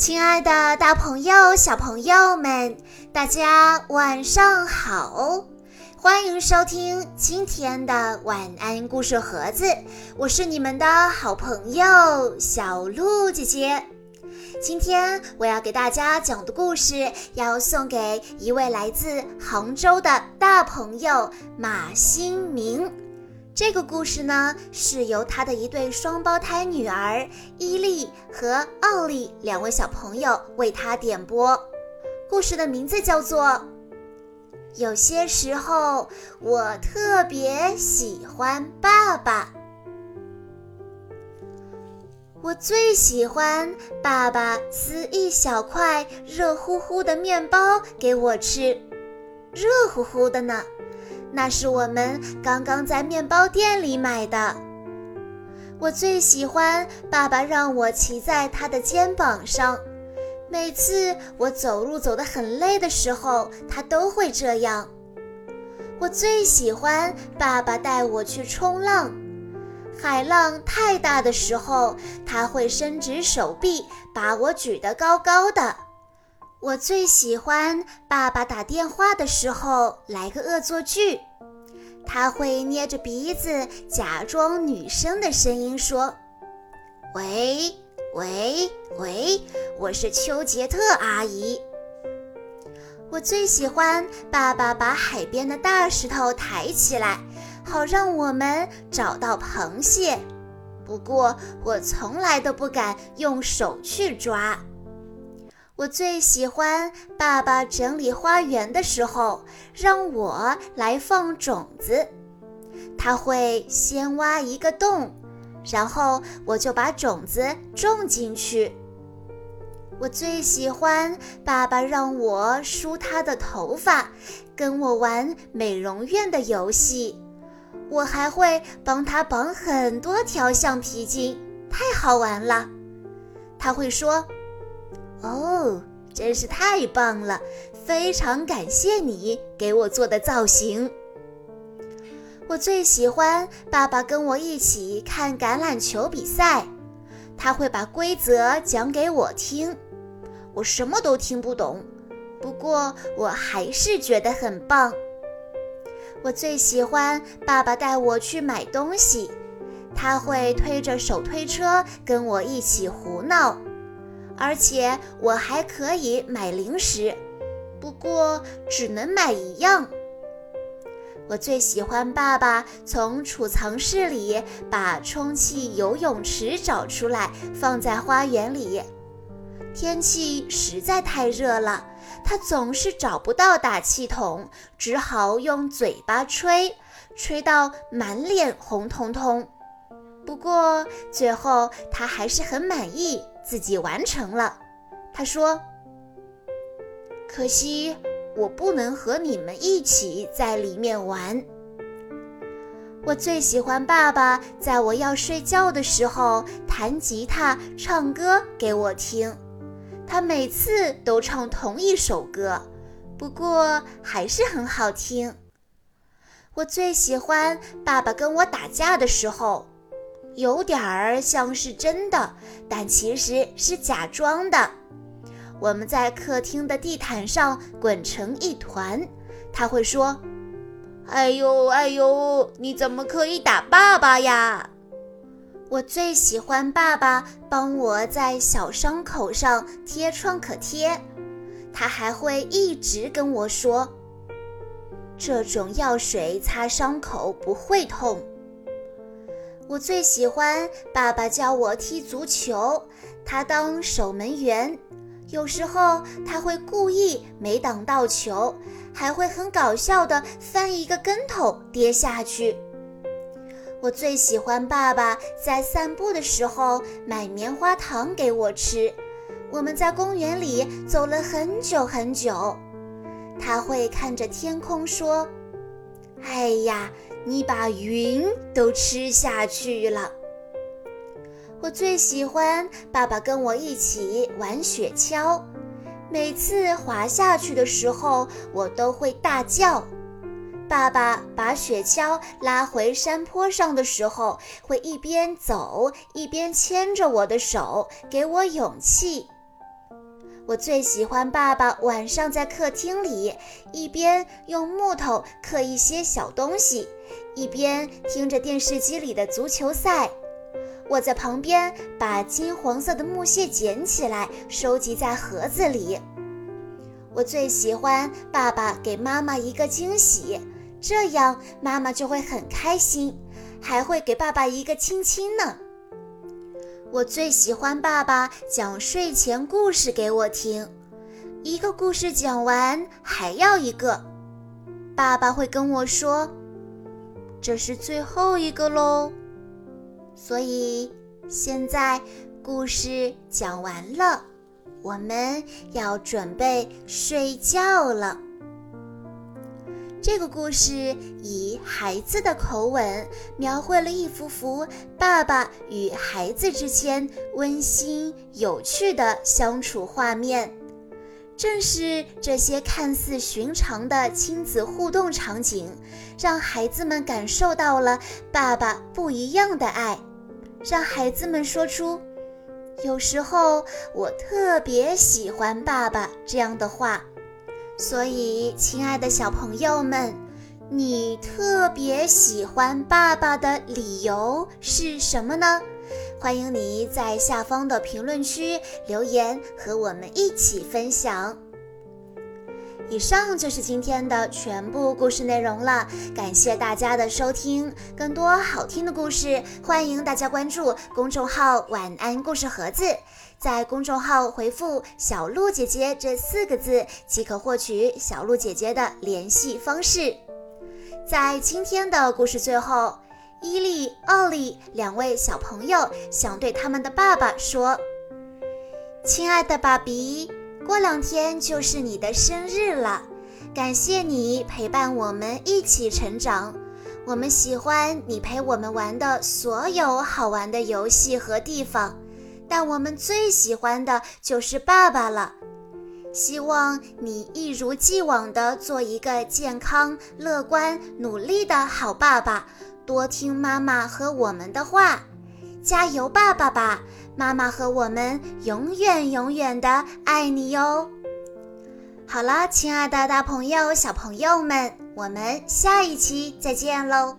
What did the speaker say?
亲爱的，大朋友、小朋友们，大家晚上好！欢迎收听今天的晚安故事盒子，我是你们的好朋友小鹿姐姐。今天我要给大家讲的故事，要送给一位来自杭州的大朋友马新明。这个故事呢，是由他的一对双胞胎女儿伊利和奥利两位小朋友为他点播。故事的名字叫做《有些时候我特别喜欢爸爸》。我最喜欢爸爸撕一小块热乎乎的面包给我吃，热乎乎的呢。那是我们刚刚在面包店里买的。我最喜欢爸爸让我骑在他的肩膀上，每次我走路走得很累的时候，他都会这样。我最喜欢爸爸带我去冲浪，海浪太大的时候，他会伸直手臂把我举得高高的。我最喜欢爸爸打电话的时候来个恶作剧，他会捏着鼻子假装女生的声音说：“喂喂喂，我是丘杰特阿姨。”我最喜欢爸爸把海边的大石头抬起来，好让我们找到螃蟹。不过我从来都不敢用手去抓。我最喜欢爸爸整理花园的时候，让我来放种子。他会先挖一个洞，然后我就把种子种进去。我最喜欢爸爸让我梳他的头发，跟我玩美容院的游戏。我还会帮他绑很多条橡皮筋，太好玩了。他会说。哦，真是太棒了！非常感谢你给我做的造型。我最喜欢爸爸跟我一起看橄榄球比赛，他会把规则讲给我听。我什么都听不懂，不过我还是觉得很棒。我最喜欢爸爸带我去买东西，他会推着手推车跟我一起胡闹。而且我还可以买零食，不过只能买一样。我最喜欢爸爸从储藏室里把充气游泳池找出来，放在花园里。天气实在太热了，他总是找不到打气筒，只好用嘴巴吹，吹到满脸红彤彤。不过最后他还是很满意。自己完成了，他说：“可惜我不能和你们一起在里面玩。我最喜欢爸爸在我要睡觉的时候弹吉他、唱歌给我听。他每次都唱同一首歌，不过还是很好听。我最喜欢爸爸跟我打架的时候。”有点儿像是真的，但其实是假装的。我们在客厅的地毯上滚成一团，他会说：“哎呦哎呦，你怎么可以打爸爸呀？”我最喜欢爸爸帮我在小伤口上贴创可贴，他还会一直跟我说：“这种药水擦伤口不会痛。”我最喜欢爸爸教我踢足球，他当守门员，有时候他会故意没挡到球，还会很搞笑的翻一个跟头跌下去。我最喜欢爸爸在散步的时候买棉花糖给我吃，我们在公园里走了很久很久，他会看着天空说：“哎呀。”你把云都吃下去了。我最喜欢爸爸跟我一起玩雪橇，每次滑下去的时候，我都会大叫。爸爸把雪橇拉回山坡上的时候，会一边走一边牵着我的手，给我勇气。我最喜欢爸爸晚上在客厅里，一边用木头刻一些小东西，一边听着电视机里的足球赛。我在旁边把金黄色的木屑捡起来，收集在盒子里。我最喜欢爸爸给妈妈一个惊喜，这样妈妈就会很开心，还会给爸爸一个亲亲呢。我最喜欢爸爸讲睡前故事给我听，一个故事讲完还要一个。爸爸会跟我说：“这是最后一个喽。”所以现在故事讲完了，我们要准备睡觉了。这个故事以孩子的口吻描绘了一幅幅爸爸与孩子之间温馨有趣的相处画面。正是这些看似寻常的亲子互动场景，让孩子们感受到了爸爸不一样的爱，让孩子们说出“有时候我特别喜欢爸爸”这样的话。所以，亲爱的小朋友们，你特别喜欢爸爸的理由是什么呢？欢迎你在下方的评论区留言，和我们一起分享。以上就是今天的全部故事内容了，感谢大家的收听。更多好听的故事，欢迎大家关注公众号“晚安故事盒子”，在公众号回复“小鹿姐姐”这四个字，即可获取小鹿姐姐的联系方式。在今天的故事最后，伊利、奥利两位小朋友想对他们的爸爸说：“亲爱的爸比。”过两天就是你的生日了，感谢你陪伴我们一起成长。我们喜欢你陪我们玩的所有好玩的游戏和地方，但我们最喜欢的就是爸爸了。希望你一如既往地做一个健康、乐观、努力的好爸爸，多听妈妈和我们的话。加油吧，爸爸妈妈和我们永远永远的爱你哟！好了，亲爱的大朋友、小朋友们，我们下一期再见喽！